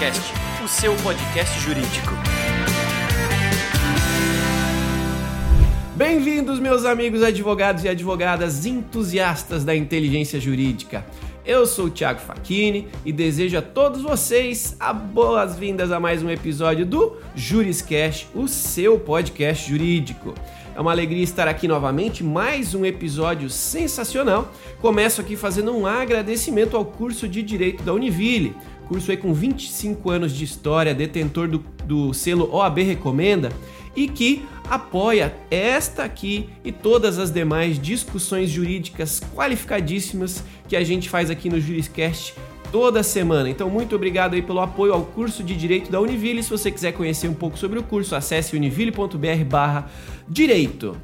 Juriscast, o seu podcast jurídico. Bem-vindos, meus amigos advogados e advogadas entusiastas da inteligência jurídica. Eu sou o Thiago Facchini e desejo a todos vocês a boas-vindas a mais um episódio do Juriscast, o seu podcast jurídico. É uma alegria estar aqui novamente, mais um episódio sensacional. Começo aqui fazendo um agradecimento ao curso de Direito da Univille, curso aí com 25 anos de história, detentor do, do selo OAB Recomenda e que apoia esta aqui e todas as demais discussões jurídicas qualificadíssimas que a gente faz aqui no Juriscast toda semana. Então, muito obrigado aí pelo apoio ao curso de Direito da Univille. Se você quiser conhecer um pouco sobre o curso, acesse univille.br/direito.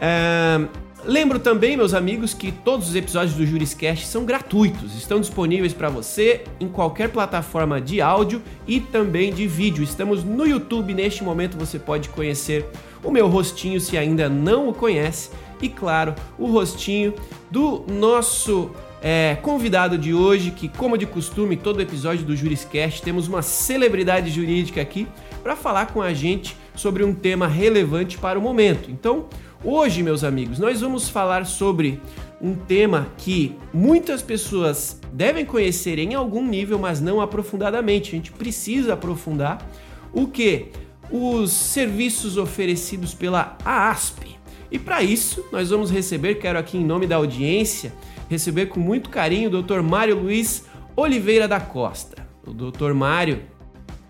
É... Lembro também, meus amigos, que todos os episódios do Juriscast são gratuitos, estão disponíveis para você em qualquer plataforma de áudio e também de vídeo. Estamos no YouTube, neste momento você pode conhecer o meu rostinho se ainda não o conhece e, claro, o rostinho do nosso é, convidado de hoje, que, como de costume, todo episódio do Juriscast temos uma celebridade jurídica aqui para falar com a gente sobre um tema relevante para o momento. Então, hoje, meus amigos, nós vamos falar sobre um tema que muitas pessoas devem conhecer em algum nível, mas não aprofundadamente. A gente precisa aprofundar o que? Os serviços oferecidos pela AASP. E para isso, nós vamos receber, quero aqui em nome da audiência, receber com muito carinho o Dr. Mário Luiz Oliveira da Costa. O Dr. Mário,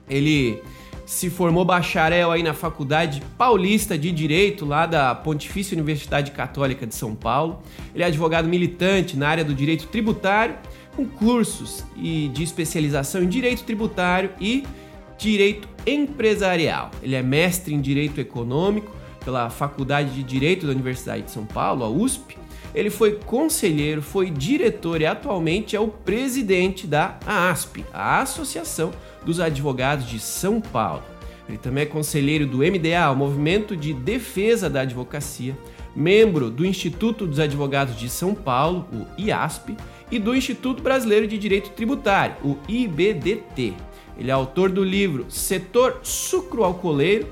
ele se formou bacharel aí na Faculdade Paulista de Direito, lá da Pontifícia Universidade Católica de São Paulo. Ele é advogado militante na área do direito tributário, com cursos e de especialização em direito tributário e direito empresarial. Ele é mestre em direito econômico pela Faculdade de Direito da Universidade de São Paulo, a USP, ele foi conselheiro, foi diretor e atualmente é o presidente da ASP, a Associação dos Advogados de São Paulo. Ele também é conselheiro do MDA, o Movimento de Defesa da Advocacia, membro do Instituto dos Advogados de São Paulo, o IASP, e do Instituto Brasileiro de Direito Tributário, o IBDT. Ele é autor do livro Setor Sucroalcooleiro,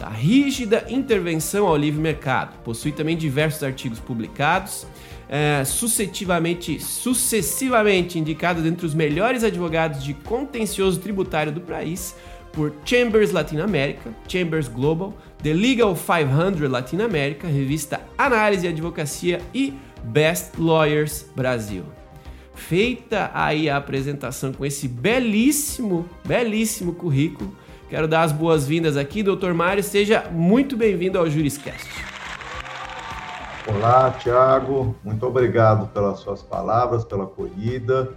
da rígida intervenção ao livre mercado. Possui também diversos artigos publicados, é, sucessivamente, sucessivamente indicados entre os melhores advogados de contencioso tributário do país por Chambers Latinoamérica, Chambers Global, The Legal 500 Latinoamérica, revista Análise e Advocacia e Best Lawyers Brasil. Feita aí a apresentação com esse belíssimo, belíssimo currículo, Quero dar as boas-vindas aqui, doutor Mário. Seja muito bem-vindo ao Juriscast. Olá, Tiago. Muito obrigado pelas suas palavras, pela acolhida.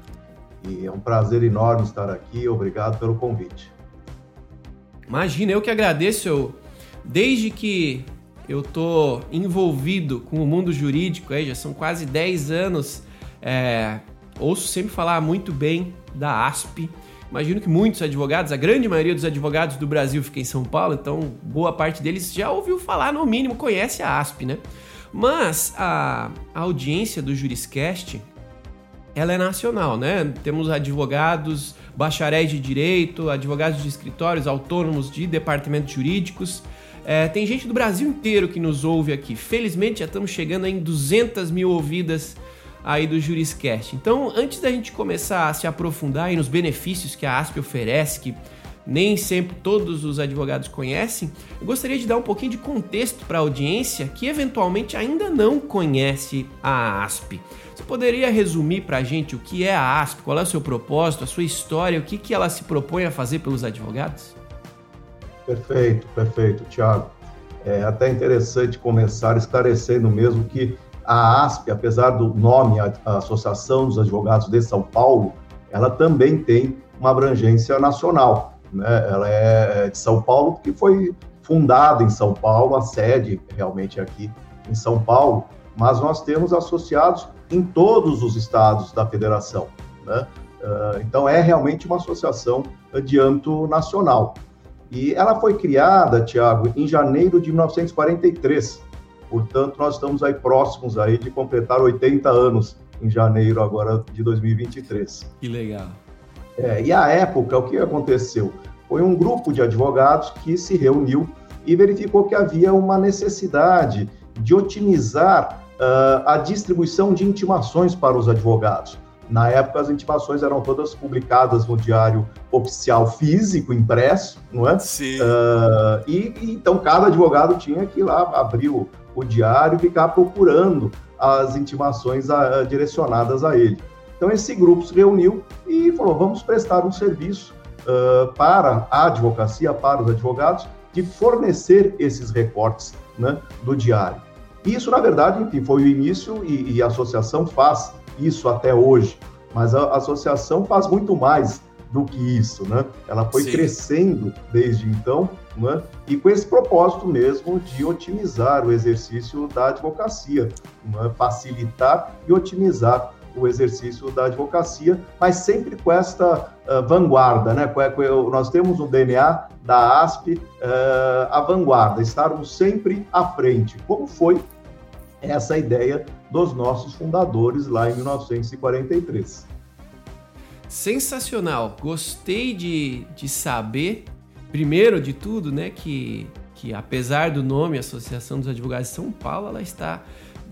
E é um prazer enorme estar aqui. Obrigado pelo convite. Imagina, eu que agradeço. Eu, desde que eu tô envolvido com o mundo jurídico, aí já são quase 10 anos, é, ouço sempre falar muito bem da ASP Imagino que muitos advogados, a grande maioria dos advogados do Brasil fica em São Paulo, então boa parte deles já ouviu falar, no mínimo conhece a ASP, né? Mas a, a audiência do Juriscast, ela é nacional, né? Temos advogados, bacharéis de direito, advogados de escritórios autônomos de departamentos jurídicos. É, tem gente do Brasil inteiro que nos ouve aqui. Felizmente já estamos chegando em 200 mil ouvidas aí do Juriscast. Então, antes da gente começar a se aprofundar nos benefícios que a ASP oferece, que nem sempre todos os advogados conhecem, eu gostaria de dar um pouquinho de contexto para a audiência que eventualmente ainda não conhece a ASP. Você poderia resumir para a gente o que é a ASP, qual é o seu propósito, a sua história, o que, que ela se propõe a fazer pelos advogados? Perfeito, perfeito, Tiago. É até interessante começar esclarecendo mesmo que a ASP, apesar do nome, a Associação dos Advogados de São Paulo, ela também tem uma abrangência nacional. Né? Ela é de São Paulo porque foi fundada em São Paulo, a sede realmente aqui em São Paulo, mas nós temos associados em todos os estados da federação. Né? Ah, então, é realmente uma associação de âmbito nacional. E ela foi criada, Tiago, em janeiro de 1943, Portanto, nós estamos aí próximos aí de completar 80 anos em janeiro agora de 2023. Que legal. É, e à época, o que aconteceu? Foi um grupo de advogados que se reuniu e verificou que havia uma necessidade de otimizar uh, a distribuição de intimações para os advogados. Na época, as intimações eram todas publicadas no diário oficial físico, impresso, não é? Sim. Uh, e, e, então, cada advogado tinha que ir lá abrir o, o diário e ficar procurando as intimações a, a, direcionadas a ele. Então, esse grupo se reuniu e falou: vamos prestar um serviço uh, para a advocacia, para os advogados, de fornecer esses recortes né, do diário. Isso, na verdade, enfim, foi o início e, e a associação faz isso até hoje, mas a, a associação faz muito mais do que isso, né? Ela foi Sim. crescendo desde então, né? E com esse propósito mesmo de otimizar o exercício da advocacia, né? facilitar e otimizar o exercício da advocacia, mas sempre com esta uh, vanguarda, né? Nós temos no DNA da ASP uh, a vanguarda, estarmos sempre à frente, como foi essa ideia dos nossos fundadores lá em 1943. Sensacional! Gostei de, de saber, primeiro de tudo, né, que, que apesar do nome Associação dos Advogados de São Paulo, ela está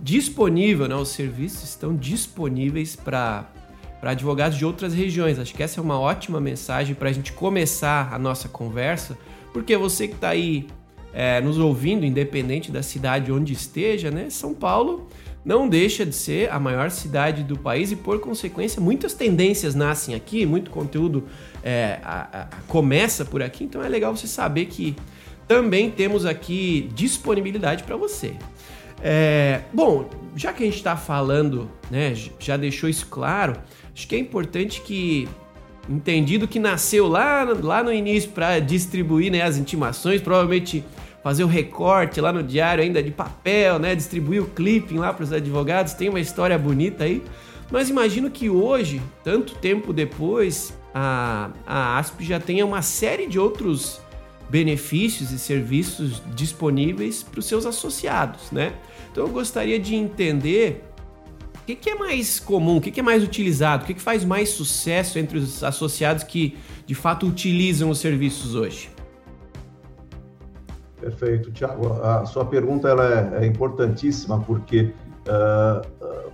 disponível, né, os serviços estão disponíveis para para advogados de outras regiões. Acho que essa é uma ótima mensagem para a gente começar a nossa conversa, porque você que está aí é, nos ouvindo, independente da cidade onde esteja, né? São Paulo não deixa de ser a maior cidade do país e, por consequência, muitas tendências nascem aqui, muito conteúdo é, a, a, começa por aqui, então é legal você saber que também temos aqui disponibilidade para você. É, bom, já que a gente está falando, né, já deixou isso claro, acho que é importante que entendido que nasceu lá, lá no início para distribuir né, as intimações, provavelmente fazer o recorte lá no diário ainda de papel, né? Distribuir o clipping lá para os advogados, tem uma história bonita aí. Mas imagino que hoje, tanto tempo depois, a, a ASP já tenha uma série de outros benefícios e serviços disponíveis para os seus associados, né? Então eu gostaria de entender o que, que é mais comum, o que, que é mais utilizado, o que, que faz mais sucesso entre os associados que de fato utilizam os serviços hoje. Perfeito, Tiago. A sua pergunta ela é, é importantíssima porque uh,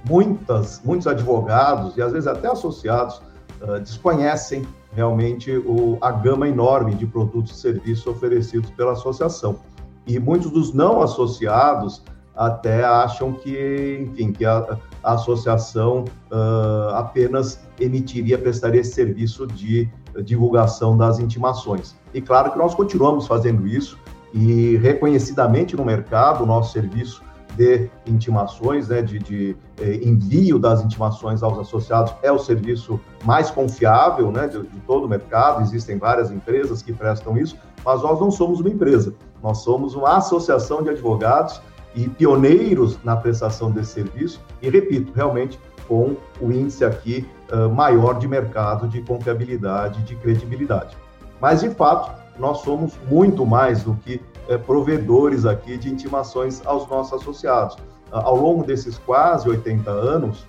muitas, muitos advogados e às vezes até associados uh, desconhecem realmente o, a gama enorme de produtos e serviços oferecidos pela associação. E muitos dos não associados até acham que, enfim, que a, a associação uh, apenas emitiria, prestaria esse serviço de divulgação das intimações. E claro que nós continuamos fazendo isso, e reconhecidamente no mercado, o nosso serviço de intimações, né, de, de eh, envio das intimações aos associados é o serviço mais confiável né, de, de, todo o mercado. Existem várias empresas que prestam isso, mas nós não somos uma empresa, nós somos uma associação de advogados e pioneiros na prestação desse serviço. E repito, realmente com o índice aqui uh, maior de mercado, de confiabilidade, de credibilidade. Mas de fato nós somos muito mais do que é, provedores aqui de intimações aos nossos associados. Ao longo desses quase 80 anos,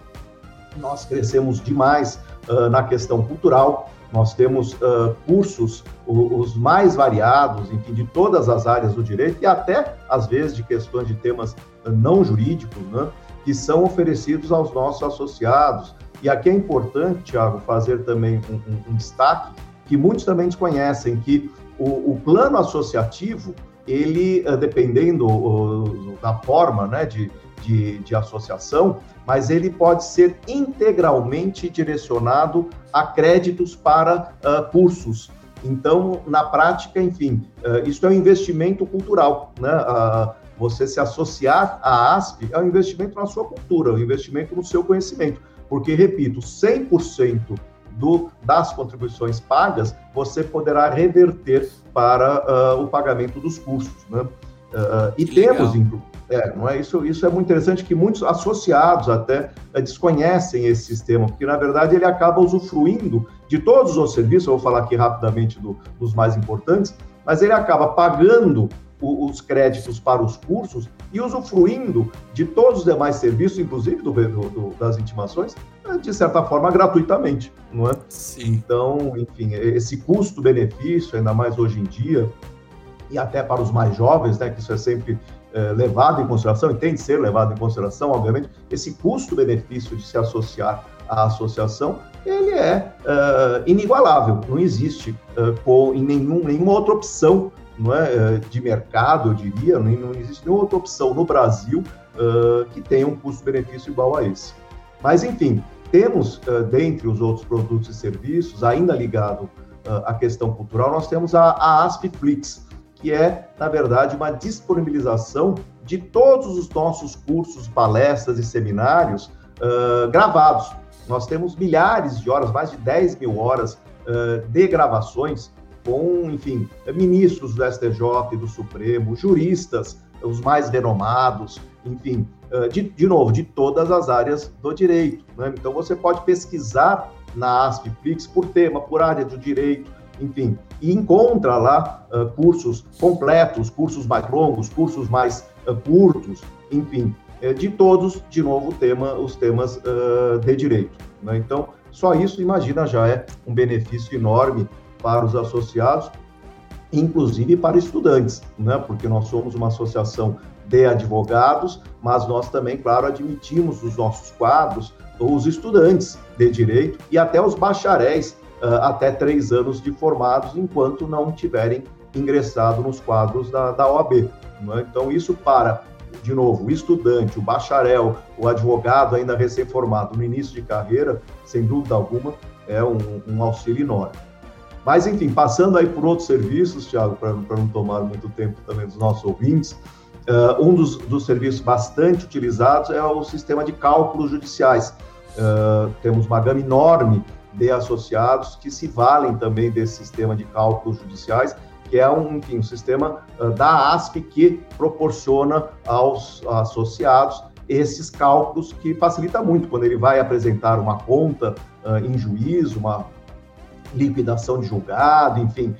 nós crescemos demais uh, na questão cultural, nós temos uh, cursos os mais variados, enfim, de todas as áreas do direito e até, às vezes, de questões de temas não jurídicos, né, que são oferecidos aos nossos associados. E aqui é importante, Tiago, fazer também um, um, um destaque que muitos também desconhecem, que o, o plano associativo, ele, eh, dependendo da forma né, de, de, de, associação, mas ele pode ser integralmente direcionado a créditos para uh, cursos. Então, na prática, enfim, uh, isso é um investimento cultural. Né? Uh, você se associar à ASP é um investimento na sua cultura, um investimento no seu conhecimento. Porque, repito, 100% do, das contribuições pagas, você poderá reverter para uh, o pagamento dos custos. Né? Uh, e temos, é, não é? Isso, isso é muito interessante que muitos associados até uh, desconhecem esse sistema, porque na verdade ele acaba usufruindo de todos os serviços, eu vou falar aqui rapidamente do, dos mais importantes, mas ele acaba pagando os créditos para os cursos e usufruindo de todos os demais serviços, inclusive do, do, das intimações, eh, de certa forma gratuitamente, não é? Sim. Então, enfim, esse custo-benefício, ainda mais hoje em dia, e até para os mais jovens, né, que isso é sempre é, levado em consideração, e tem de ser levado em consideração, obviamente, esse custo-benefício de se associar à associação, ele é uh, inigualável, não existe uh, com, em nenhum, nenhuma outra opção não é, de mercado, eu diria, não, não existe nenhuma outra opção no Brasil uh, que tenha um custo-benefício igual a esse. Mas, enfim, temos, dentre os outros produtos e serviços, ainda ligado à questão cultural, nós temos a, a Aspflix, que é, na verdade, uma disponibilização de todos os nossos cursos, palestras e seminários uh, gravados. Nós temos milhares de horas, mais de 10 mil horas uh, de gravações com, enfim, ministros do STJ e do Supremo, juristas, os mais renomados, enfim, de, de novo, de todas as áreas do direito. Né? Então, você pode pesquisar na ASPFlix por tema, por área do direito, enfim, e encontra lá uh, cursos completos, cursos mais longos, cursos mais uh, curtos, enfim, uh, de todos, de novo, tema, os temas de direito. Né? Então, só isso, imagina, já é um benefício enorme para os associados, inclusive para estudantes, né? porque nós somos uma associação de advogados, mas nós também, claro, admitimos os nossos quadros os estudantes de direito e até os bacharéis uh, até três anos de formados, enquanto não tiverem ingressado nos quadros da, da OAB. Né? Então, isso para, de novo, o estudante, o bacharel, o advogado ainda recém-formado no início de carreira, sem dúvida alguma, é um, um auxílio enorme. Mas, enfim, passando aí por outros serviços, Thiago, para não tomar muito tempo também dos nossos ouvintes, uh, um dos, dos, serviços bastante utilizados é o sistema de cálculos judiciais. Uh, temos uma gama enorme de associados que se valem também desse sistema de cálculos judiciais, que é um, enfim, um sistema uh, da ASP que proporciona aos associados esses cálculos que facilita muito quando ele vai apresentar uma conta em juízo, uma liquidação de julgado, enfim,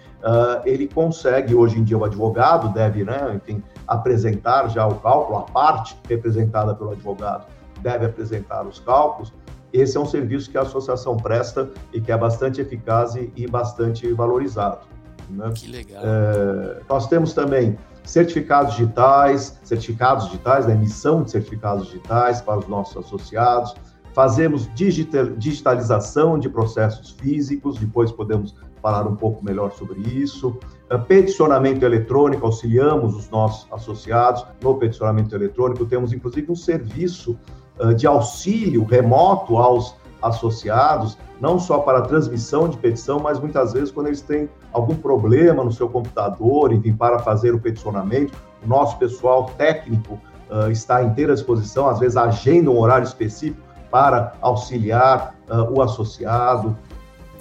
ele consegue, hoje em dia o advogado deve, né, enfim, apresentar já o cálculo, a parte representada pelo advogado deve apresentar os cálculos, esse é um serviço que a associação presta e que é bastante eficaz e, bastante valorizado. Né? Que legal. É, nós temos também certificados digitais, certificados digitais, né, emissão de certificados digitais para os nossos associados. Fazemos digital, digitalização de processos físicos, depois podemos falar um pouco melhor sobre isso. É, peticionamento eletrônico, auxiliamos os nossos associados no peticionamento eletrônico. Temos, inclusive, um serviço de auxílio remoto aos associados, não só para transmissão de petição, mas muitas vezes quando eles têm algum problema no seu computador, enfim, para fazer o peticionamento, o nosso pessoal técnico uh, está à inteira disposição, às vezes agenda um horário específico para auxiliar uh, o associado.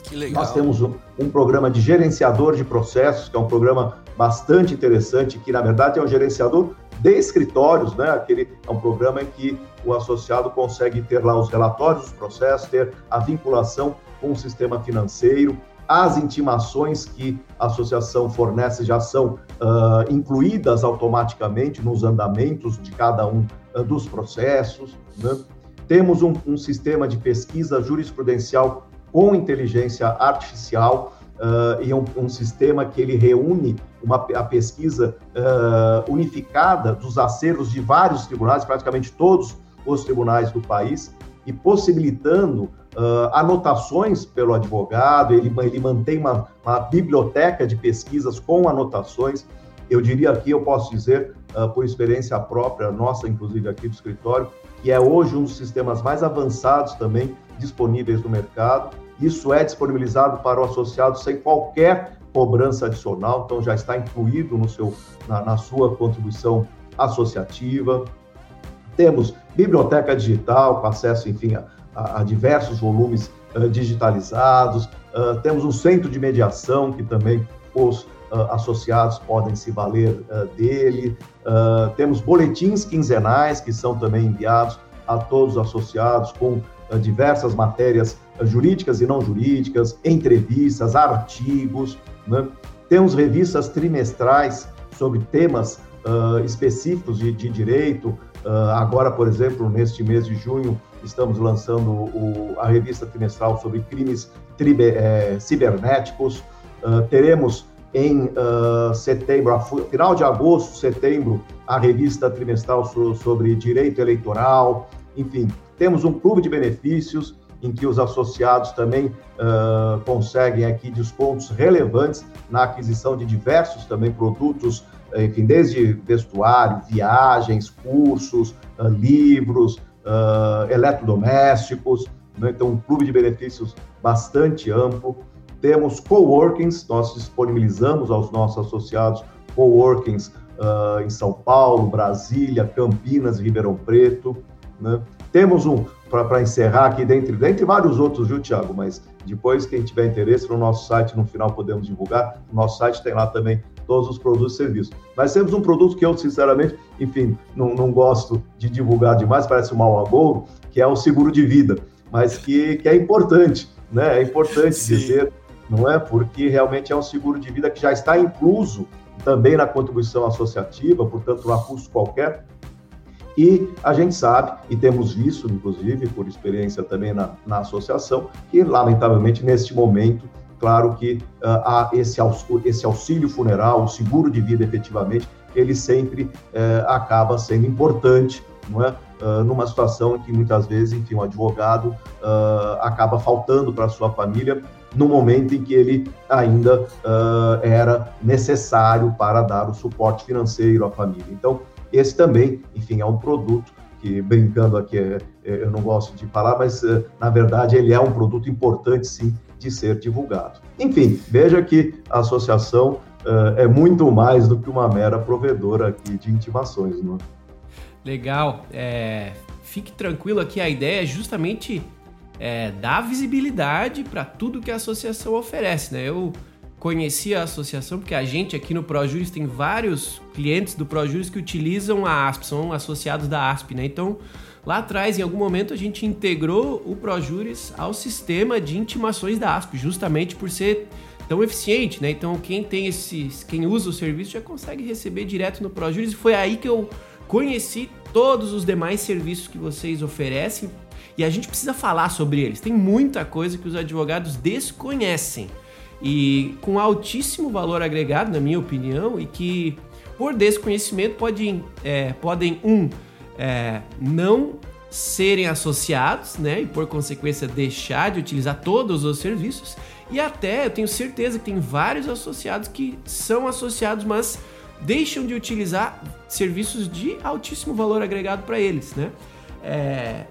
Que legal. Nós temos um, um programa de gerenciador de processos, que é um programa bastante interessante, que na verdade é um gerenciador de escritórios, né? Aquele é um programa em que o associado consegue ter lá os relatórios dos processos, ter a vinculação com o sistema financeiro, as intimações que a associação fornece já são uh, incluídas automaticamente nos andamentos de cada um uh, dos processos. Né? Temos um, um, sistema de pesquisa jurisprudencial com inteligência artificial uh, e um, um, sistema que ele reúne uma, a pesquisa unificada dos acervos de vários tribunais, praticamente todos os tribunais do país e possibilitando uh, anotações pelo advogado, ele, ele mantém uma, uma, biblioteca de pesquisas com anotações. Eu diria aqui, eu posso dizer, uh, por experiência própria, nossa, inclusive aqui do escritório, que é hoje um dos sistemas mais avançados também disponíveis no mercado. Isso é disponibilizado para o associado sem qualquer cobrança adicional, então já está incluído no seu, na, na sua contribuição associativa. Temos biblioteca digital, com acesso, enfim, a, a diversos volumes uh, digitalizados. Uh, temos um centro de mediação, que também os associados podem se valer dele. temos boletins quinzenais, que são também enviados a todos os associados, com diversas matérias jurídicas e não jurídicas, entrevistas, artigos. Né? Temos revistas trimestrais sobre temas uh, específicos de, de direito. Uh, agora, por exemplo, neste mês de junho, estamos lançando o, a revista trimestral sobre crimes tribe, é, cibernéticos. Uh, teremos em uh, setembro, final de agosto, setembro, a revista trimestral sobre direito eleitoral. Enfim, temos um clube de benefícios em que os associados também uh, conseguem aqui descontos relevantes na aquisição de diversos também produtos, enfim, desde vestuário, viagens, cursos, uh, livros, eletrodomésticos, né? então um clube de benefícios bastante amplo. Temos coworkings, nós disponibilizamos aos nossos associados coworkings uh, em São Paulo, Brasília, Campinas, Ribeirão Preto. Né? Temos um, para encerrar aqui, dentre, dentre vários outros, viu, Tiago? Mas depois, quem tiver interesse, no nosso site, no final podemos divulgar. No nosso site tem lá também todos os produtos e serviços. Nós temos um produto que eu, sinceramente, enfim, não, não gosto de divulgar demais, parece um mau agouro, que é o seguro de vida, mas que, que é importante, né? É importante Sim. dizer, não é? Porque realmente é um seguro de vida que já está incluso também na contribuição associativa, portanto, há custo qualquer. E a gente sabe, e temos visto, inclusive, por experiência também na, na associação, que, lamentavelmente, neste momento, claro que uh, há esse, esse auxílio funeral, o seguro de vida efetivamente, ele sempre uh, acaba sendo importante, não é? Uh, numa situação em que muitas vezes, enfim, um advogado ah, acaba faltando para a sua família no momento em que ele ainda era necessário para dar o suporte financeiro à família. Então, esse também, enfim, é um produto que, brincando aqui, é, é, eu não gosto de falar, mas na verdade ele é um produto importante, sim, de ser divulgado. Enfim, veja que a associação uh, é muito mais do que uma mera provedora aqui de intimações. Não é? Legal. É, fique tranquilo aqui, a ideia é justamente é, dar visibilidade para tudo que a associação oferece. Né? Eu conheci a associação porque a gente aqui no ProJuris tem vários clientes do ProJuris que utilizam a ASP, são associados da ASP, né? Então, Lá atrás, em algum momento, a gente integrou o ProJuris ao sistema de intimações da ASP, justamente por ser tão eficiente, né? Então, quem tem esses, quem usa o serviço já consegue receber direto no ProJuris e foi aí que eu conheci todos os demais serviços que vocês oferecem e a gente precisa falar sobre eles. Tem muita coisa que os advogados desconhecem e com altíssimo valor agregado, na minha opinião, e que por desconhecimento podem, é, podem um é, não serem associados, né? E por consequência deixar de utilizar todos os serviços. E até eu tenho certeza que tem vários associados que são associados, mas deixam de utilizar serviços de altíssimo valor agregado para eles, né? É,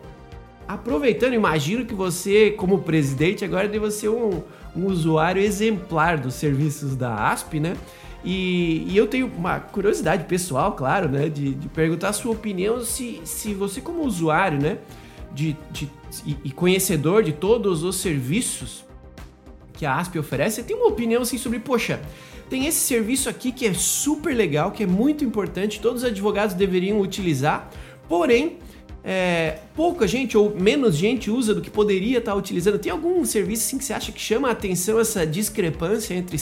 aproveitando, imagino que você, como presidente, agora deve ser um, um usuário exemplar dos serviços da ASP, né? E, e, eu tenho uma curiosidade pessoal, claro, né? De, de, perguntar a sua opinião se, se você, como usuário, né? De, de, e, conhecedor de todos os serviços que a ASP oferece, tem uma opinião assim sobre, poxa, tem esse serviço aqui que é super legal, que é muito importante, todos os advogados deveriam utilizar, porém é, pouca gente ou menos gente usa do que poderia estar utilizando. Tem algum serviço assim que você acha que chama a atenção essa discrepância entre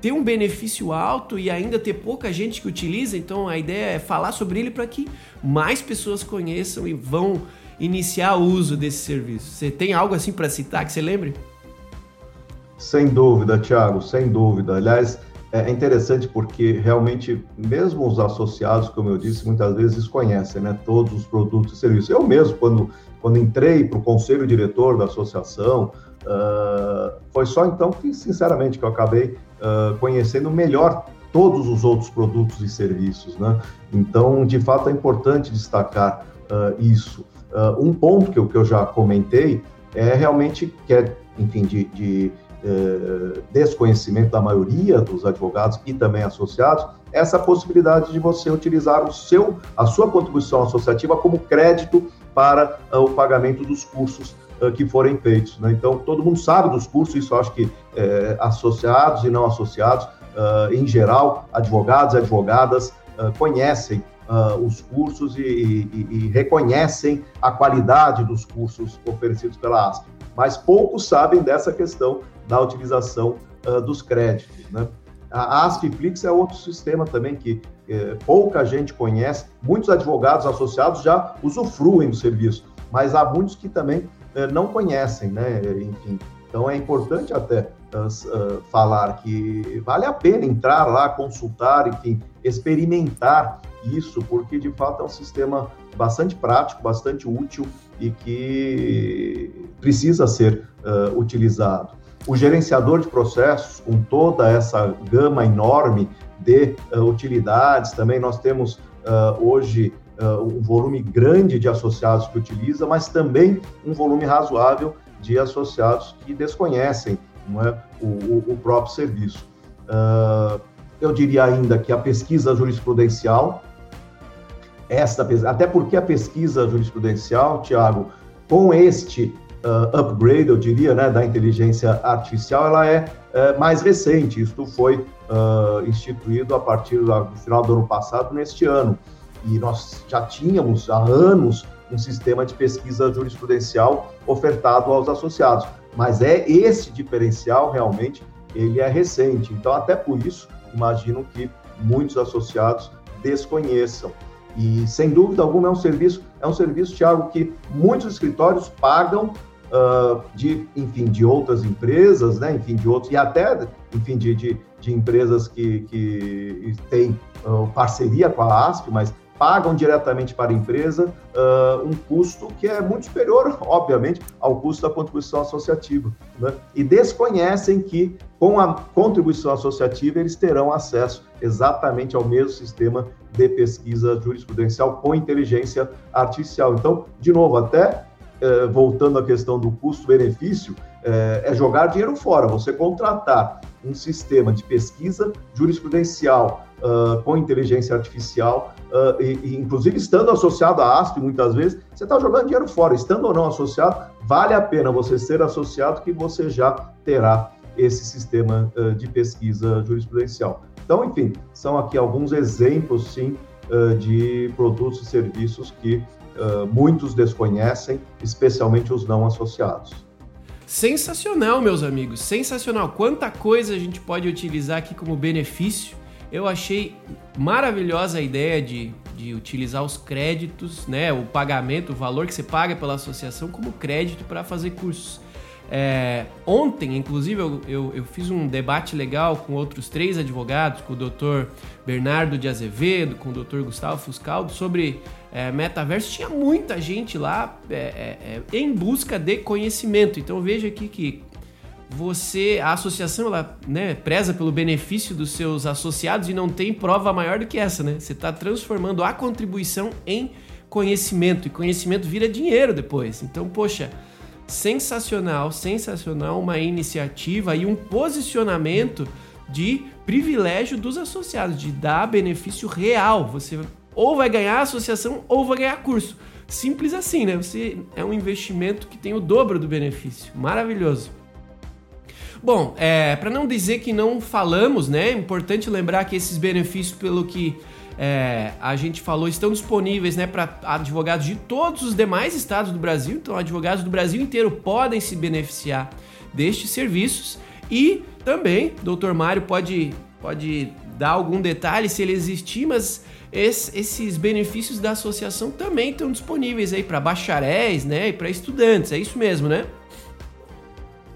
ter um benefício alto e ainda ter pouca gente que utiliza? Então a ideia é falar sobre ele para que mais pessoas conheçam e vão iniciar o uso desse serviço. Você tem algo assim para citar que você lembre? Sem dúvida, Thiago, sem dúvida. Aliás, é interessante porque realmente, mesmo os associados, como eu disse, muitas vezes desconhecem né, todos os produtos e serviços. Eu mesmo, quando, quando entrei para o conselho diretor da associação, uh, foi só então que, sinceramente, que eu acabei uh, conhecendo melhor todos os outros produtos e serviços. Né? Então, de fato, é importante destacar uh, isso. um ponto que eu, que eu já comentei é realmente que é, enfim, de, de eh, desconhecimento da maioria dos advogados e também associados, essa possibilidade de você utilizar o seu, a sua contribuição associativa como crédito para uh, o pagamento dos cursos uh, que forem feitos. Né? Então, todo mundo sabe dos cursos, isso acho que eh, associados e não associados, em geral, advogados e advogadas conhecem Uh, os cursos e, e, e, reconhecem a qualidade dos cursos oferecidos pela ASP. Mas poucos sabem dessa questão da utilização uh, dos créditos. Né? A ASPFlix é outro sistema também que é, pouca gente conhece, muitos advogados associados já usufruem do serviço, mas há muitos que também é, não conhecem, né? Enfim, então é importante até uh, uh, falar que vale a pena entrar lá, consultar, enfim, experimentar isso, porque de fato é um sistema bastante prático, bastante útil e que precisa ser uh, utilizado. O gerenciador de processos, com toda essa gama enorme de uh, utilidades, também nós temos uh, hoje um volume grande de associados que utiliza, mas também um volume razoável de associados que desconhecem é, o, o, o próprio serviço. eu diria ainda que a pesquisa jurisprudencial esta até porque a pesquisa jurisprudencial, Tiago, com este uh, upgrade, eu diria, né, da inteligência artificial, ela é, é mais recente. Isto foi uh, instituído a partir do final do ano passado, neste ano. E nós já tínhamos há anos um sistema de pesquisa jurisprudencial ofertado aos associados. Mas é esse diferencial realmente, ele é recente. Então, até por isso, imagino que muitos associados desconheçam. E sem dúvida alguma é um serviço, é um serviço, Thiago, que muitos escritórios pagam uh, de, enfim, de outras empresas, né? Enfim, de outros, e até, enfim, de, de, de empresas que, que têm uh, parceria com a ASP, mas pagam diretamente para a empresa uh, um custo que é muito superior, obviamente, ao custo da contribuição associativa. Né? E desconhecem que, com a contribuição associativa, eles terão acesso exatamente ao mesmo sistema de pesquisa jurisprudencial com inteligência artificial. Então, de novo, até uh, voltando à questão do custo-benefício, uh, é jogar dinheiro fora. Você contratar um sistema de pesquisa jurisprudencial uh, com inteligência artificial, uh, e, e, inclusive estando associado à ASP muitas vezes, você está jogando dinheiro fora. Estando ou não associado, vale a pena você ser associado que você já terá esse sistema uh, de pesquisa jurisprudencial. Então, enfim, são aqui alguns exemplos, sim, de produtos e serviços que muitos desconhecem, especialmente os não associados. Sensacional, meus amigos, sensacional. Quanta coisa a gente pode utilizar aqui como benefício eu achei maravilhosa a ideia de, de utilizar os créditos, né, o pagamento, o valor que você paga pela associação como crédito para fazer cursos. É, ontem, inclusive, eu, eu, eu, fiz um debate legal com outros três advogados, com o Dr. Bernardo de Azevedo, com o Dr. Gustavo Fuscaldo, sobre é, metaverso. Tinha muita gente lá é, é, é em busca de conhecimento. Então veja aqui que você, a associação, ela né, preza pelo benefício dos seus associados e não tem prova maior do que essa, né? Você está transformando a contribuição em conhecimento e conhecimento vira dinheiro depois. Então, poxa, sensacional, sensacional uma iniciativa e um posicionamento de privilégio dos associados, de dar benefício real. Você ou vai ganhar associação ou vai ganhar curso. Simples assim, né? Você é um investimento que tem o dobro do benefício. Maravilhoso. Bom, é, para não dizer que não falamos, né? É importante lembrar que esses benefícios, pelo que é, a gente falou, estão disponíveis né, para advogados de todos os demais estados do Brasil. Então, advogados do Brasil inteiro podem se beneficiar destes serviços. E também, doutor Mário pode, pode dar algum detalhe se ele existir, mas esses benefícios da associação também estão disponíveis aí para bacharéis né, e para estudantes. É isso mesmo, né?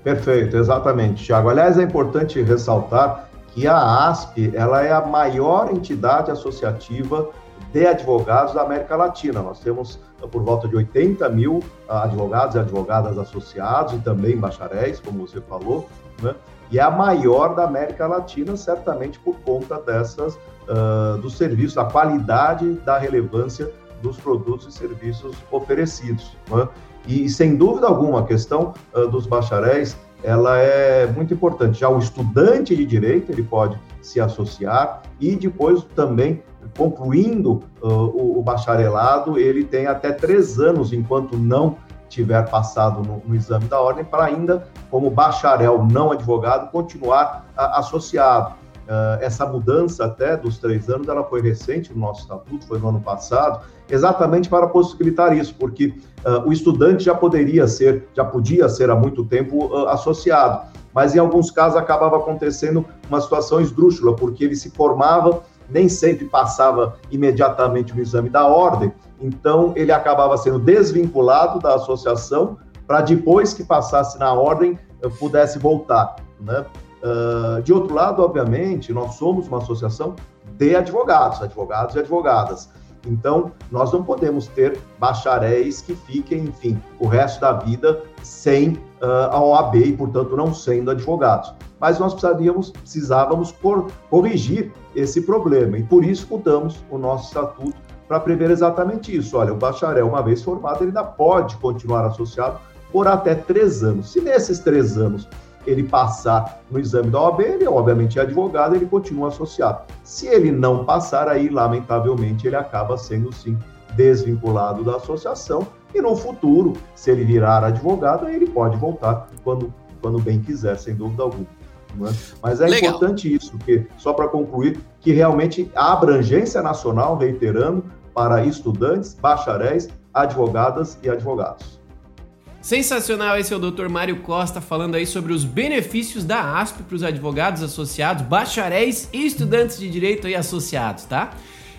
Perfeito, exatamente, Tiago. Aliás, é importante ressaltar que a ASP ela é a maior entidade associativa de advogados da América Latina. Nós temos por volta de 80 mil ah, advogados e advogadas associados e também bacharéis, como você falou, né? e é a maior da América Latina, certamente por conta dessas uh, dos serviços, da qualidade, da relevância dos produtos e serviços oferecidos. Né? E, sem dúvida alguma, a questão uh, dos bacharéis ela é muito importante. Já o estudante de direito ele pode se associar e depois também concluindo uh, o, o, bacharelado ele tem até três anos enquanto não tiver passado no, no exame da ordem para ainda como bacharel não advogado continuar uh, associado. Uh, essa mudança até dos três anos, ela foi recente no nosso estatuto, foi no ano passado, exatamente para possibilitar isso, porque uh, o estudante já poderia ser, já podia ser há muito tempo uh, associado. mas em alguns casos acabava acontecendo uma situação esdrúxula, porque ele se formava, nem sempre passava imediatamente no exame da ordem, então ele acabava sendo desvinculado da associação para depois que passasse na ordem pudesse voltar, né? Uh, de outro lado, obviamente, nós somos uma associação de advogados, advogados e advogadas. Então, nós não podemos ter bacharéis que fiquem, enfim, o resto da vida sem uh, a OAB e, portanto, não sendo advogados. Mas nós precisaríamos, precisávamos corrigir esse problema e por isso mudamos o nosso estatuto para prever exatamente isso. Olha, o bacharel, uma vez formado, ele ainda pode continuar associado por até três anos. Se nesses três anos ele passar no exame da OAB, ele obviamente é advogado, ele continua associado. Se ele não passar, aí, lamentavelmente, ele acaba sendo, sim, desvinculado da associação e no futuro, se ele virar advogado, aí ele pode voltar quando, quando bem quiser, sem dúvida alguma. É? Mas é Legal. importante isso, que, só para concluir, que realmente a abrangência nacional, reiterando, para estudantes, bacharéis, advogadas e advogados. Sensacional, esse é o Dr. Mário Costa falando aí sobre os benefícios da ASP para os advogados associados, bacharéis e estudantes de direito aí associados, tá?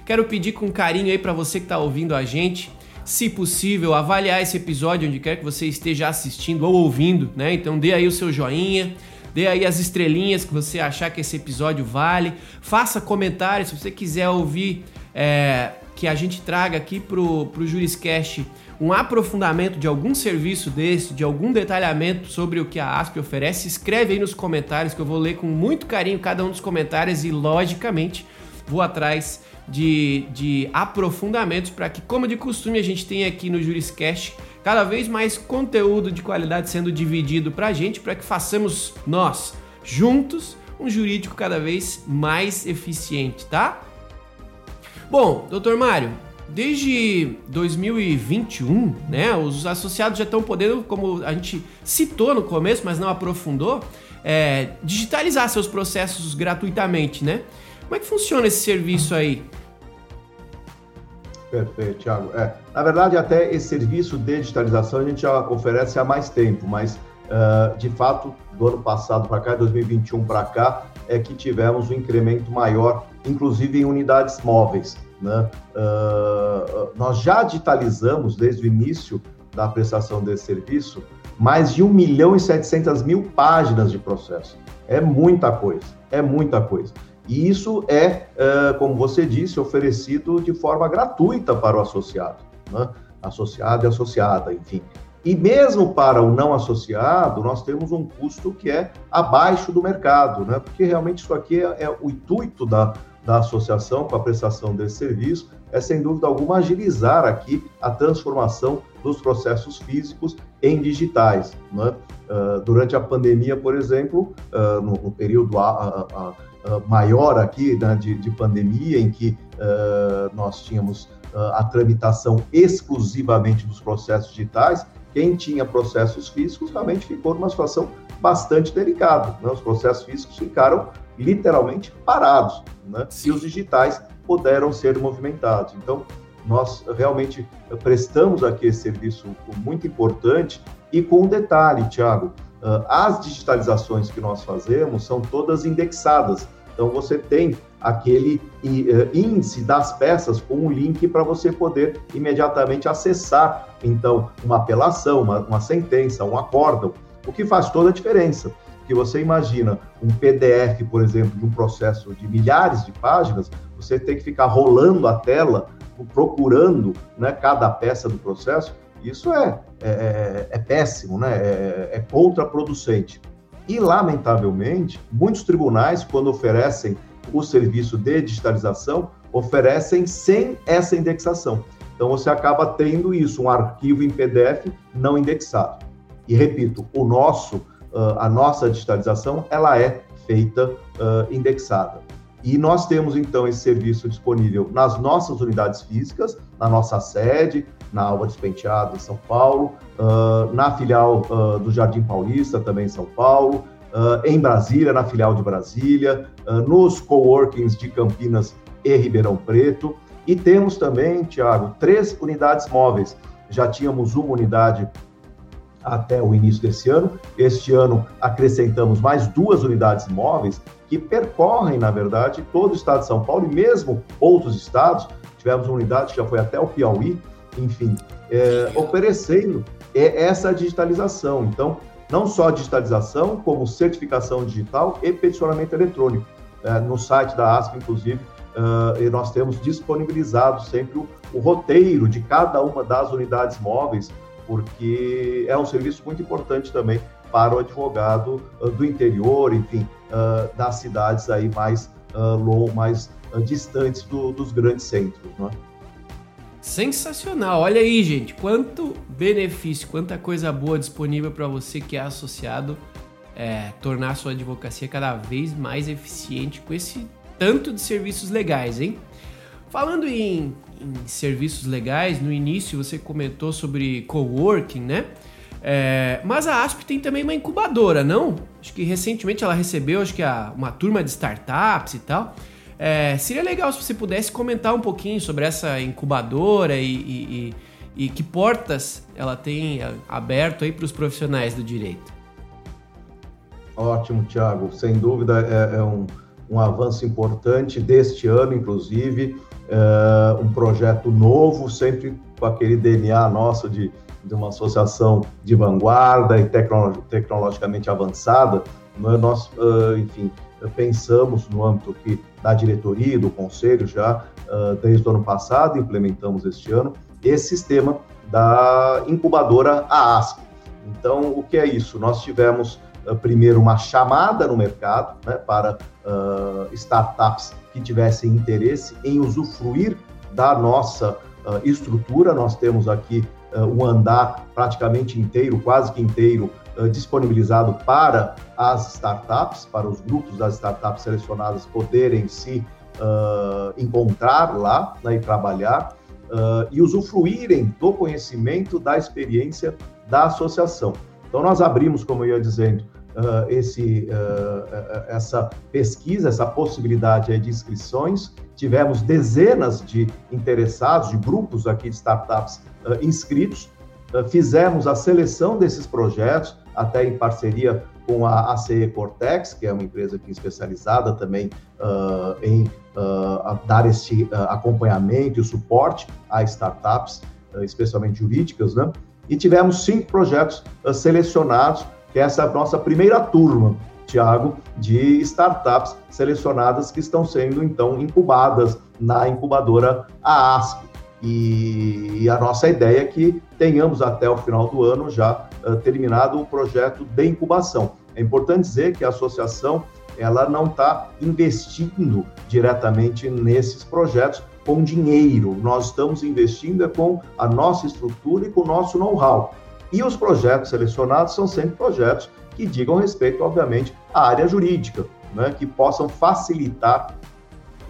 Quero pedir com carinho aí para você que está ouvindo a gente, se possível, avaliar esse episódio onde quer que você esteja assistindo ou ouvindo, né? Então dê aí o seu joinha, dê aí as estrelinhas que você achar que esse episódio vale, faça comentários se você quiser ouvir é, que a gente traga aqui pro, pro Juriscast um aprofundamento de algum serviço desse, de algum detalhamento sobre o que a ASP oferece, escreve aí nos comentários que eu vou ler com muito carinho cada um dos comentários e, logicamente, vou atrás de, de aprofundamentos para que, como de costume, a gente tenha aqui no Juriscast cada vez mais conteúdo de qualidade sendo dividido para a gente, para que façamos nós, juntos, um jurídico cada vez mais eficiente, tá? Bom, doutor Mário, Desde 2021, né, os associados já estão podendo, como a gente citou no começo, mas não aprofundou, é, digitalizar seus processos gratuitamente, né? Como é que funciona esse serviço aí? Perfeito, Thiago. É, na verdade, até esse serviço de digitalização a gente já oferece há mais tempo, mas uh, de fato, do ano passado para cá, 2021 para cá, é que tivemos um incremento maior, inclusive em unidades móveis. Né? Uh, nós já digitalizamos desde o início da prestação desse serviço mais de 1 milhão e 700 mil páginas de processo. É muita coisa, é muita coisa. E isso é, uh, como você disse, oferecido de forma gratuita para o associado, né? associado e associada, enfim. E mesmo para o não associado, nós temos um custo que é abaixo do mercado, né? porque realmente isso aqui é, é o intuito da, da associação com a prestação desse serviço é, sem dúvida alguma, agilizar aqui a transformação dos processos físicos em digitais. Né? Uh, durante a pandemia, por exemplo, uh, no, no, período a, a, a, maior aqui né, de, de, pandemia, em que uh, nós tínhamos a tramitação exclusivamente dos processos digitais, quem tinha processos físicos realmente ficou numa situação bastante delicada. Né? Os processos físicos ficaram literalmente parados, né? E os digitais puderam ser movimentados. Então, nós realmente prestamos aqui esse serviço muito importante e com um detalhe, Tiago, ah, as digitalizações que nós fazemos são todas indexadas. Então, você tem aquele eh, índice das peças com um link para você poder imediatamente acessar, então, uma apelação, uma, uma sentença, um acórdão, o que faz toda a diferença que você imagina um PDF, por exemplo, de um processo de milhares de páginas, você tem que ficar rolando a tela, procurando né, cada peça do processo, isso é, é, é péssimo, né? é, é contraproducente. E, lamentavelmente, muitos tribunais, quando oferecem o serviço de digitalização, oferecem sem essa indexação. Então, você acaba tendo isso, um arquivo em PDF não indexado. E, repito, o nosso uh, a nossa digitalização ela é feita uh, indexada. E nós temos então esse serviço disponível nas nossas unidades físicas, na nossa sede, na Álvares Penteado, em São Paulo, uh, na filial uh, do Jardim Paulista, também em São Paulo, uh, em Brasília, na filial de Brasília, nos coworkings de Campinas e Ribeirão Preto. E temos também, Tiago, três unidades móveis. Já tínhamos uma unidade até o início desse ano. Este ano acrescentamos mais duas unidades móveis que percorrem, na verdade, todo o estado de São Paulo e mesmo outros estados. Tivemos uma unidade que já foi até o Piauí, enfim, é, oferecendo essa digitalização. Então, não só digitalização, como certificação digital e peticionamento eletrônico. É, no site da ASP, inclusive, uh, nós temos disponibilizado sempre o, o roteiro de cada uma das unidades móveis porque é um serviço muito importante também para o advogado uh, do interior, enfim, uh, das cidades aí mais, uh, low, mais distantes do, dos grandes centros. Né? Sensacional! Olha aí, gente, quanto benefício, quanta coisa boa disponível para você que é associado, é, tornar sua advocacia cada vez mais eficiente com esse tanto de serviços legais, hein? Falando em em serviços legais, no início você comentou sobre coworking, né? É, mas a ASP tem também uma incubadora, não? Acho que recentemente ela recebeu, acho que a, uma turma de startups e tal. É, seria legal se você pudesse comentar um pouquinho sobre essa incubadora e, e, e, e que portas ela tem aberto aí para os profissionais do direito. Ótimo, Thiago. Sem dúvida é, é um, um avanço importante deste ano, inclusive uh, um projeto novo, sempre com aquele DNA nosso de, de uma associação de vanguarda e tecno, tecnologicamente avançada. Né? Nós, uh, enfim, pensamos no âmbito que, da diretoria, do conselho, já uh, desde o ano passado, implementamos este ano, esse sistema da incubadora AASP. Então, o que é isso? Nós tivemos primeiro uma chamada no mercado né, para uh, startups que tivessem interesse em usufruir da nossa uh, estrutura. Nós temos aqui uh, um andar praticamente inteiro, quase que inteiro, disponibilizado para as startups, para os grupos das startups selecionadas poderem se encontrar lá né, e trabalhar e usufruírem do conhecimento, da experiência da associação. Então, nós abrimos, como eu ia dizendo, uh, esse, uh, essa pesquisa, essa possibilidade de inscrições. Tivemos dezenas de interessados, de grupos aqui de startups uh, inscritos. fizemos a seleção desses projetos, até em parceria com a ACE Cortex, que é uma empresa aqui especializada também em dar esse acompanhamento e suporte a startups, especialmente jurídicas, né? E tivemos cinco projetos selecionados que é essa nossa primeira turma, Tiago, de startups selecionadas que estão sendo, então, incubadas na incubadora AASP. E, a nossa ideia é que tenhamos até o final do ano já uh, terminado o projeto de incubação. É importante dizer que a associação ela não está investindo diretamente nesses projetos com dinheiro. Nós estamos investindo é com a nossa estrutura e com o nosso know-how. E os projetos selecionados são sempre projetos que digam respeito, obviamente, à área jurídica, né, que possam facilitar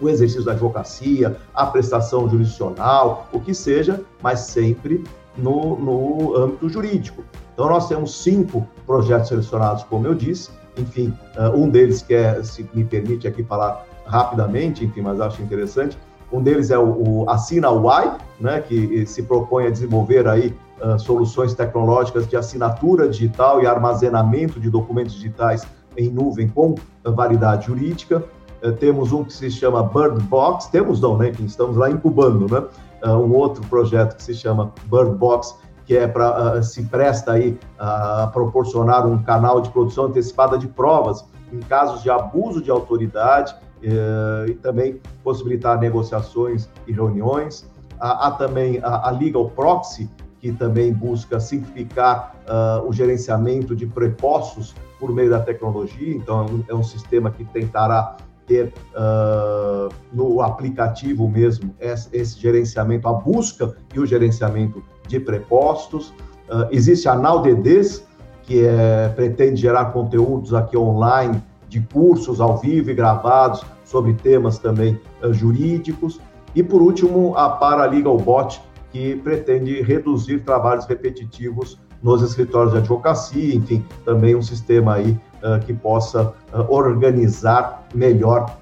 o exercício da advocacia, a prestação jurisdicional, o que seja, mas sempre no, no âmbito jurídico. Então, nós temos cinco projetos selecionados, como eu disse, enfim, uh, um deles que é, se me permite aqui falar rapidamente, enfim, mas acho interessante, um deles é o, o Assina Y, né, que se propõe a desenvolver aí uh, soluções tecnológicas de assinatura digital e armazenamento de documentos digitais em nuvem com validade jurídica. Uh, temos um que se chama Bird Box, temos não, né? Que estamos lá incubando, né? Uh, um outro projeto que se chama Bird Box, que é para se presta aí a proporcionar um canal de produção antecipada de provas em casos de abuso de autoridade e também possibilitar negociações e reuniões. Há, há também a, a Legal Proxy, que também busca simplificar uh, o gerenciamento de prepostos por meio da tecnologia. Então, é um, é um sistema que tentará ter uh, no aplicativo mesmo esse, esse, gerenciamento, a busca e o gerenciamento de prepostos. Uh, existe a NauDDs, que é, pretende gerar conteúdos aqui online de cursos ao vivo e gravados sobre temas também jurídicos. E, por último, a Paralegal Bot, que pretende reduzir trabalhos repetitivos nos escritórios de advocacia, enfim, também um sistema aí uh, que possa uh, organizar melhor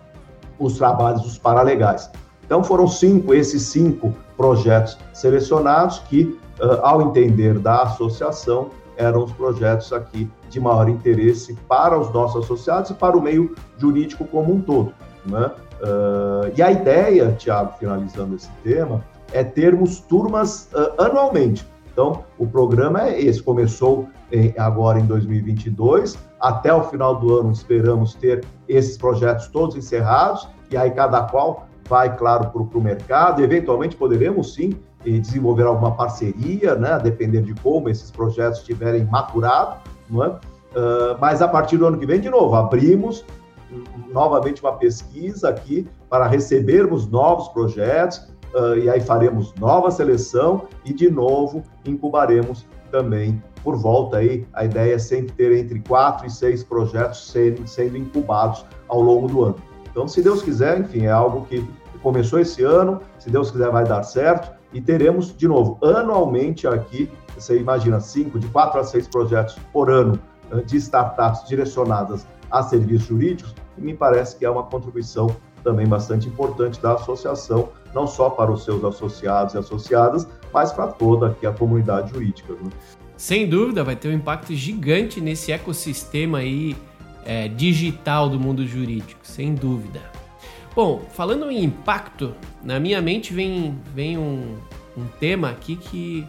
os trabalhos dos paralegais. Então foram cinco, esses cinco projetos selecionados que, uh, ao entender da associação, eram os projetos aqui de maior interesse para os nossos associados e para o meio jurídico como um todo. Né? E a ideia, Tiago, finalizando esse tema, é termos turmas uh, anualmente. Então, o programa é esse, começou em, agora em 2022, até o final do ano esperamos ter esses projetos todos encerrados, e aí cada qual vai, claro, para o mercado, eventualmente poderemos sim desenvolver alguma parceria, né, a depender de como esses projetos estiverem maturados, é? Uh, mas a partir do ano que vem, de novo, abrimos novamente uma pesquisa aqui para recebermos novos projetos, uh, e aí faremos nova seleção e, de novo, incubaremos também por volta aí, a ideia é sempre ter entre quatro e seis projetos sendo, sendo incubados ao longo do ano. Então, se Deus quiser, enfim, é algo que começou esse ano, se Deus quiser vai dar certo, e teremos, de novo, anualmente aqui, você imagina, cinco, de quatro a seis projetos por ano eh, de startups direcionadas a serviços jurídicos, e me parece que é uma contribuição também bastante importante da associação, não só para os seus associados e associadas, mas para toda aqui a comunidade jurídica. Né? Sem dúvida, vai ter um impacto gigante nesse ecossistema aí é, digital do mundo jurídico, sem dúvida. Bom, falando em impacto, na minha mente vem, vem um, um tema aqui que,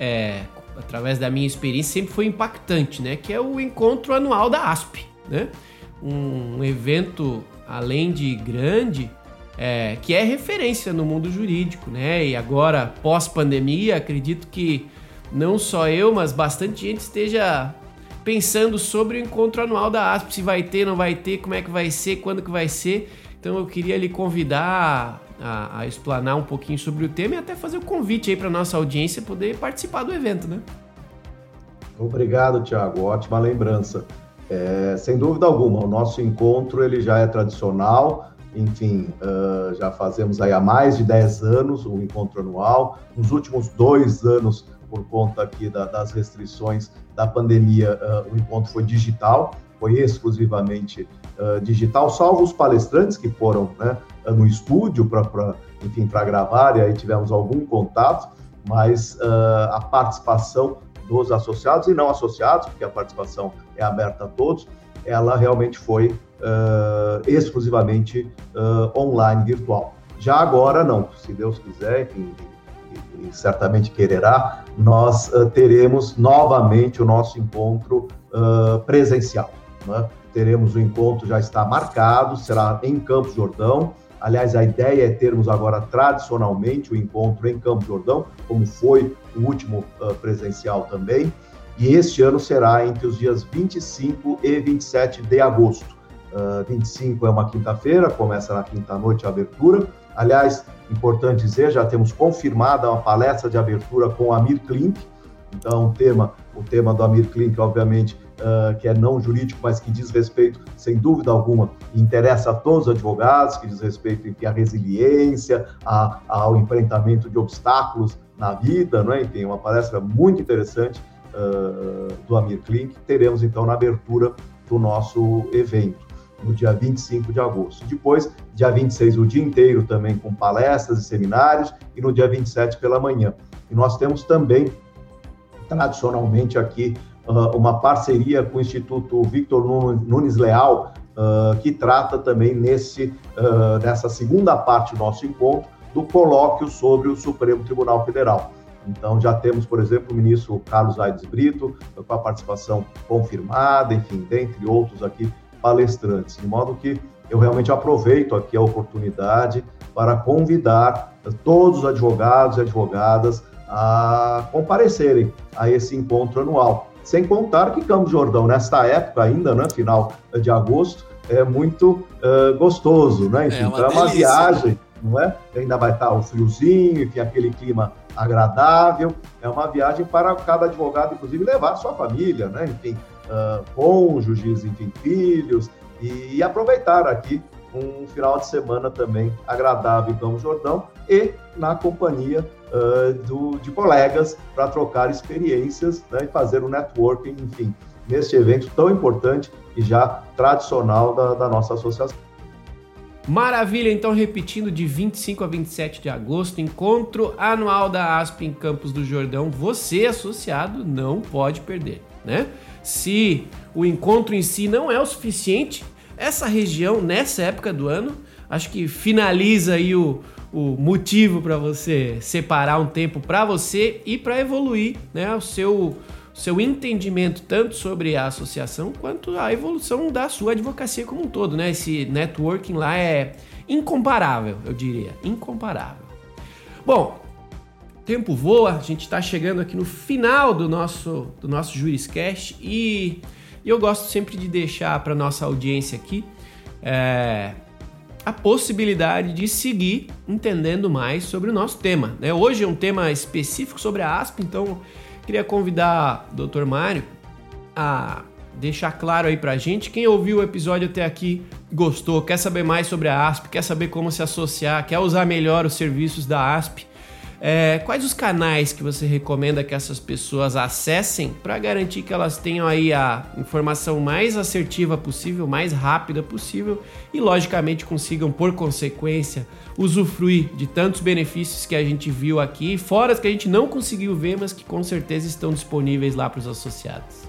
é, através da minha experiência, sempre foi impactante, né? Que é o encontro anual da ASP, né? Um evento, além de grande, é, que é referência no mundo jurídico, né? E agora, pós-pandemia, acredito que não só eu, mas bastante gente esteja pensando sobre o encontro anual da ASP, se vai ter, não vai ter, como é que vai ser, quando que vai ser. Então eu queria lhe convidar a, a explanar um pouquinho sobre o tema e até fazer o um convite aí para nossa audiência poder participar do evento, né? Obrigado, Tiago. Ótima lembrança. É, sem dúvida alguma, o nosso encontro ele já é tradicional. Enfim, uh, já fazemos aí há mais de 10 anos o encontro anual. Nos últimos dois anos, por conta aqui da, das restrições da pandemia, uh, o encontro foi digital, foi exclusivamente uh, digital, salvo os palestrantes que foram né, no estúdio para, enfim, para gravar, e aí tivemos algum contato, mas a participação dos associados e não associados, porque a participação é aberta a todos, ela realmente foi uh, exclusivamente online, virtual. Já agora, não, se Deus quiser, e, certamente quererá, nós teremos novamente o nosso encontro presencial. Né? teremos o encontro, já está marcado, será em Campos Jordão. Aliás, a ideia é termos agora tradicionalmente o encontro em Campos Jordão, como foi o último uh, presencial também. E este ano será entre os dias 25 e 27 de agosto. Uh, 25 é uma quinta-feira, começa na quinta-noite a abertura. Aliás, importante dizer, já temos confirmada uma palestra de abertura com Amir Klink. Então, o tema, o tema do Amir Klink, obviamente, uh, que é não jurídico, mas que diz respeito, sem dúvida alguma, e interessa a todos os advogados, que diz respeito enfim, à resiliência, a, ao enfrentamento de obstáculos na vida, não é? enfim, uma palestra muito interessante uh, do Amir Klink, teremos então na abertura do nosso evento no dia 25 de agosto. Depois, dia 26, o dia inteiro também com palestras e seminários, e no dia 27 pela manhã. E nós temos também, tradicionalmente aqui, uh, uma parceria com o Instituto Victor Nunes Leal, uh, que trata também nesse, uh, nessa segunda parte do nosso encontro do colóquio sobre o Supremo Tribunal Federal. Então, já temos, por exemplo, o ministro Carlos Aires Brito, com a participação confirmada, enfim, dentre outros aqui palestrantes. De modo que eu realmente aproveito aqui a oportunidade para convidar todos os advogados e advogadas a comparecerem a esse encontro anual. Sem contar que Campos Jordão, nesta época ainda, né, final de agosto, é muito uh, gostoso, né? Enfim, é uma, então é uma viagem, não é? Ainda vai estar o friozinho, enfim, aquele clima agradável. É uma viagem para cada advogado, inclusive, levar sua família, né? Enfim, uh, cônjuges, enfim, filhos, e, e aproveitar aqui um final de semana também agradável em Campos Jordão e na companhia uh, do, de colegas para trocar experiências né, e fazer um networking, enfim, neste evento tão importante e já tradicional da, da nossa associação. Maravilha, então repetindo de 25 a 27 de agosto, encontro anual da ASP em Campos do Jordão. Você associado não pode perder, né? Se o encontro em si não é o suficiente, essa região nessa época do ano, acho que finaliza aí o, o motivo para você separar um tempo para você e para evoluir, né, o seu seu entendimento tanto sobre a associação quanto a evolução da sua advocacia como um todo, né? Esse networking lá é incomparável, eu diria, incomparável. Bom, tempo voa, a gente está chegando aqui no final do nosso do nosso Juriscast e, eu gosto sempre de deixar para nossa audiência aqui é, a possibilidade de seguir entendendo mais sobre o nosso tema. Né? Hoje é um tema específico sobre a ASP, então Queria convidar o Dr. Mário a deixar claro aí pra gente, quem ouviu o episódio até aqui gostou, quer saber mais sobre a ASP, quer saber como se associar, quer usar melhor os serviços da ASP, é, quais os canais que você recomenda que essas pessoas acessem para garantir que elas tenham aí a informação mais assertiva possível, mais rápida possível e, logicamente, consigam, por consequência, usufruir de tantos benefícios que a gente viu aqui, fora que a gente não conseguiu ver, mas que com certeza estão disponíveis lá para os associados.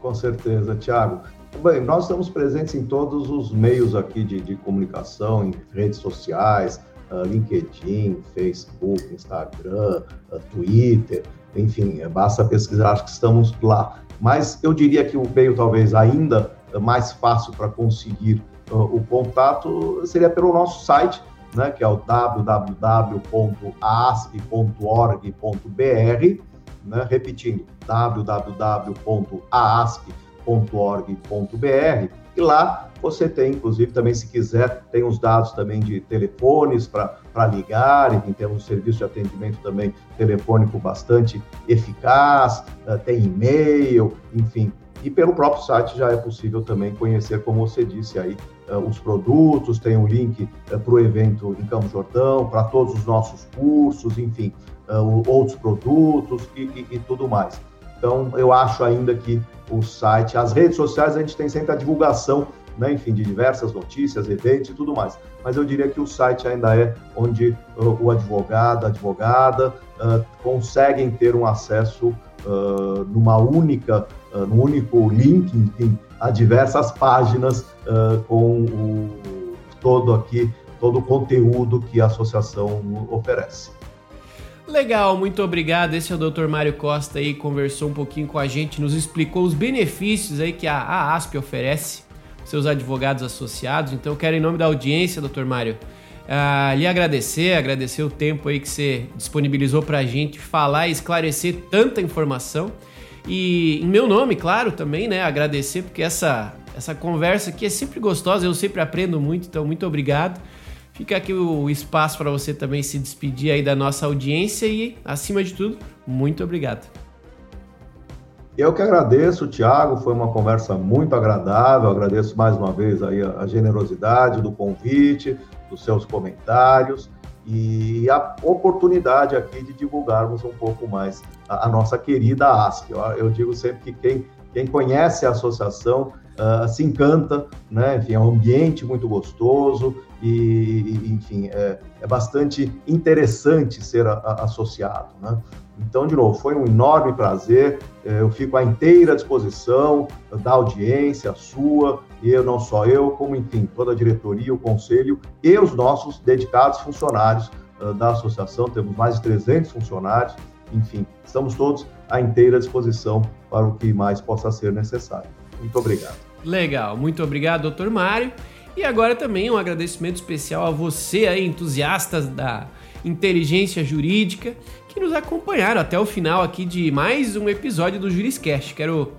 Com certeza, Thiago. Bem, nós estamos presentes em todos os meios aqui de, de comunicação, em redes sociais, LinkedIn, Facebook, Instagram, uh, Twitter, enfim, é, basta pesquisar, acho que estamos lá. Mas eu diria que o meio talvez ainda mais fácil para conseguir uh, o contato seria pelo nosso site, né, que é o www.aasp.org.br, né, repetindo, www.aasp.org.br, e lá você tem, inclusive, também, se quiser, tem os dados também de telefones para ligar, enfim, temos um serviço de atendimento também telefônico bastante eficaz, uh, tem e-mail, enfim. E pelo próprio site já é possível também conhecer, como você disse aí, uh, os produtos, tem um link uh, para o evento em Campo Jordão, para todos os nossos cursos, enfim, outros produtos e, e, e tudo mais. Então, eu acho ainda que o site, as redes sociais, a gente tem sempre a divulgação né, enfim, de diversas notícias, eventos e tudo mais. Mas eu diria que o site ainda é onde uh, o advogado, a advogada uh, conseguem ter um acesso uh, numa única, uh, num único link, enfim, a diversas páginas uh, com o, todo aqui, todo o conteúdo que a associação oferece. Legal, muito obrigado. Esse é o Dr. Mário Costa aí, conversou um pouquinho com a gente, nos explicou os benefícios aí que a, ASP oferece seus advogados associados. Então eu quero, em nome da audiência, doutor Mário, uh, lhe agradecer, agradecer o tempo aí que você disponibilizou para a gente falar e esclarecer tanta informação. E em meu nome, claro, também, né, agradecer, porque essa, essa conversa aqui é sempre gostosa, eu sempre aprendo muito, então muito obrigado. Fica aqui o espaço para você também se despedir aí da nossa audiência e, acima de tudo, muito obrigado. Eu que agradeço, Tiago, foi uma conversa muito agradável, agradeço mais uma vez aí a, generosidade do convite, dos seus comentários e a oportunidade aqui de divulgarmos um pouco mais a, a nossa querida ASP. Eu, eu, digo sempre que quem, quem conhece a associação uh, se encanta, né? Enfim, é um ambiente muito gostoso e, enfim, é, é, bastante interessante ser a, a, associado, né? Então, de novo, foi um enorme prazer. É, eu fico à inteira disposição da audiência, sua, e eu, não só eu, como, enfim, toda a diretoria, o conselho e os nossos dedicados funcionários uh, da associação. Temos mais de 300 funcionários. Enfim, estamos todos à inteira disposição para o que mais possa ser necessário. Muito obrigado. Legal, muito obrigado, doutor Mário. E agora também um agradecimento especial a você aí, entusiastas da inteligência jurídica, que nos acompanharam até o final aqui de mais um episódio do Juriscast. Quero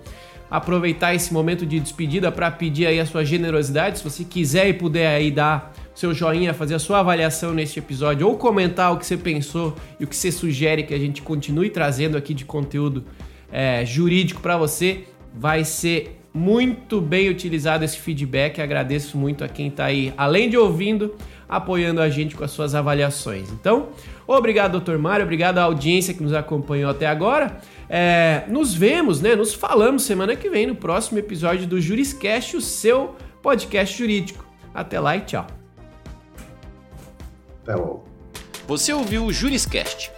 aproveitar esse momento de despedida para pedir aí a sua generosidade, se você quiser e puder aí dar seu joinha, fazer a sua avaliação neste episódio ou comentar o que você pensou e o que você sugere que a gente continue trazendo aqui de conteúdo é, jurídico para você, vai ser muito bem utilizado esse feedback. Agradeço muito a quem está aí, além de ouvindo, apoiando a gente com as suas avaliações. Então, obrigado, doutor Mário, obrigado à audiência que nos acompanhou até agora. É, nos vemos, né? Nos falamos semana que vem no próximo episódio do Juriscast, o seu podcast jurídico. Até lá e tchau. Até logo. Você ouviu o Juriscast.